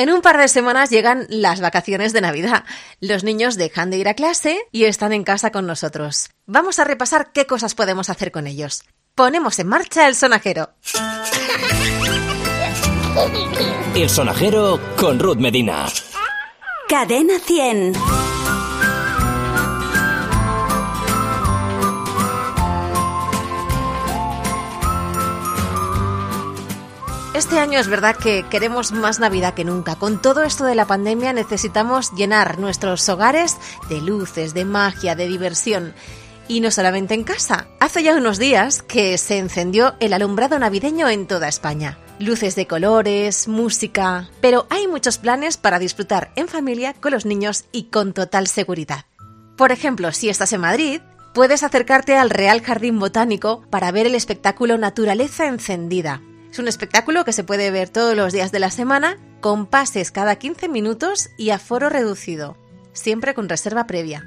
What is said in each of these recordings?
En un par de semanas llegan las vacaciones de Navidad. Los niños dejan de ir a clase y están en casa con nosotros. Vamos a repasar qué cosas podemos hacer con ellos. Ponemos en marcha el sonajero. El sonajero con Ruth Medina. Cadena 100. Este año es verdad que queremos más Navidad que nunca. Con todo esto de la pandemia necesitamos llenar nuestros hogares de luces, de magia, de diversión. Y no solamente en casa. Hace ya unos días que se encendió el alumbrado navideño en toda España. Luces de colores, música. Pero hay muchos planes para disfrutar en familia con los niños y con total seguridad. Por ejemplo, si estás en Madrid, puedes acercarte al Real Jardín Botánico para ver el espectáculo Naturaleza Encendida. Es un espectáculo que se puede ver todos los días de la semana, con pases cada 15 minutos y aforo reducido, siempre con reserva previa.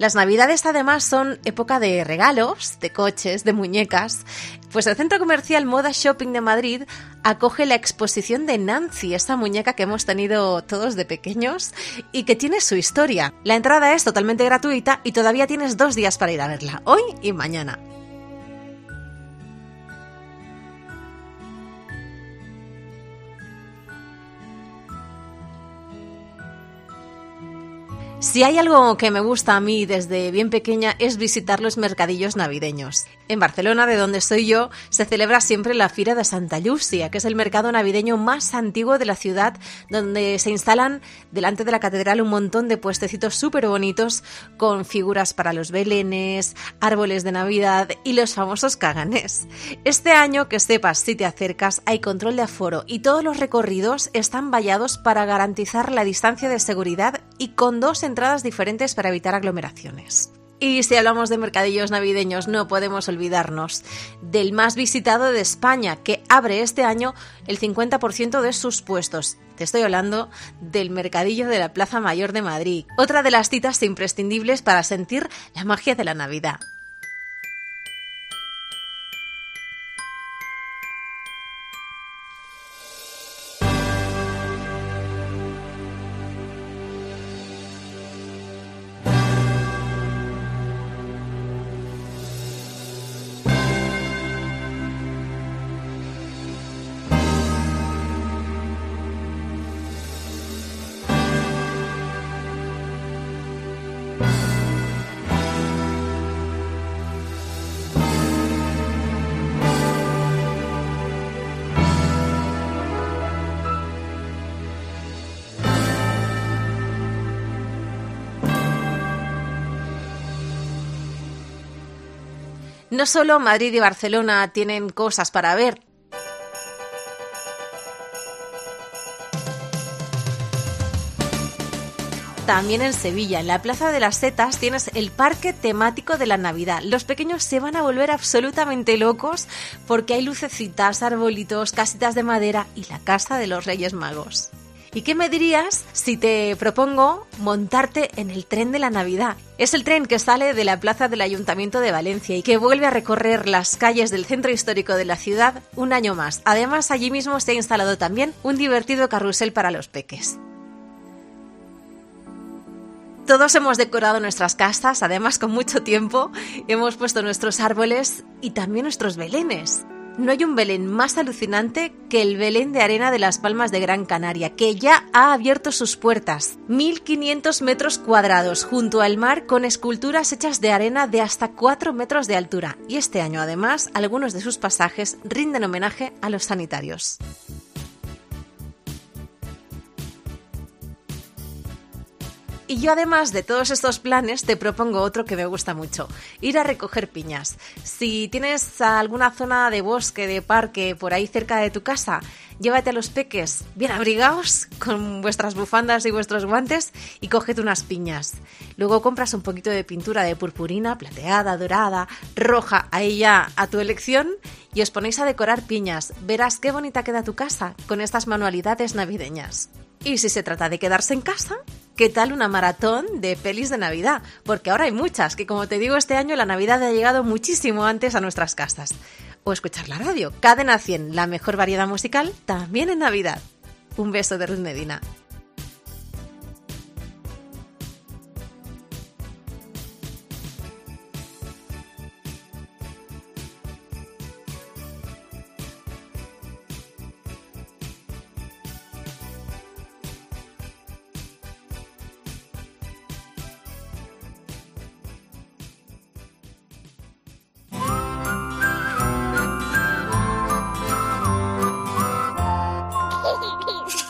Las navidades además son época de regalos, de coches, de muñecas. Pues el Centro Comercial Moda Shopping de Madrid acoge la exposición de Nancy, esa muñeca que hemos tenido todos de pequeños y que tiene su historia. La entrada es totalmente gratuita y todavía tienes dos días para ir a verla, hoy y mañana. Si hay algo que me gusta a mí desde bien pequeña es visitar los mercadillos navideños. En Barcelona, de donde soy yo, se celebra siempre la Fira de Santa Lucia, que es el mercado navideño más antiguo de la ciudad, donde se instalan delante de la catedral un montón de puestecitos súper bonitos con figuras para los belenes, árboles de Navidad y los famosos caganes. Este año, que sepas si te acercas, hay control de aforo y todos los recorridos están vallados para garantizar la distancia de seguridad y con dos entradas diferentes para evitar aglomeraciones. Y si hablamos de mercadillos navideños, no podemos olvidarnos del más visitado de España, que abre este año el 50% de sus puestos. Te estoy hablando del mercadillo de la Plaza Mayor de Madrid, otra de las citas imprescindibles para sentir la magia de la Navidad. No solo Madrid y Barcelona tienen cosas para ver, también en Sevilla, en la Plaza de las Setas, tienes el parque temático de la Navidad. Los pequeños se van a volver absolutamente locos porque hay lucecitas, arbolitos, casitas de madera y la casa de los Reyes Magos. ¿Y qué me dirías si te propongo montarte en el tren de la Navidad? Es el tren que sale de la plaza del Ayuntamiento de Valencia y que vuelve a recorrer las calles del centro histórico de la ciudad un año más. Además, allí mismo se ha instalado también un divertido carrusel para los peques. Todos hemos decorado nuestras casas, además con mucho tiempo, hemos puesto nuestros árboles y también nuestros belenes. No hay un Belén más alucinante que el Belén de arena de las Palmas de Gran Canaria, que ya ha abierto sus puertas. 1.500 metros cuadrados junto al mar con esculturas hechas de arena de hasta 4 metros de altura. Y este año, además, algunos de sus pasajes rinden homenaje a los sanitarios. Y yo además de todos estos planes te propongo otro que me gusta mucho, ir a recoger piñas. Si tienes alguna zona de bosque, de parque por ahí cerca de tu casa, llévate a los peques bien abrigados con vuestras bufandas y vuestros guantes y cógete unas piñas. Luego compras un poquito de pintura de purpurina, plateada, dorada, roja, ahí ya a tu elección y os ponéis a decorar piñas. Verás qué bonita queda tu casa con estas manualidades navideñas. Y si se trata de quedarse en casa, ¿qué tal una maratón de pelis de Navidad? Porque ahora hay muchas, que como te digo, este año la Navidad ha llegado muchísimo antes a nuestras casas. O escuchar la radio. Cadena 100, la mejor variedad musical, también en Navidad. Un beso de Ruth Medina.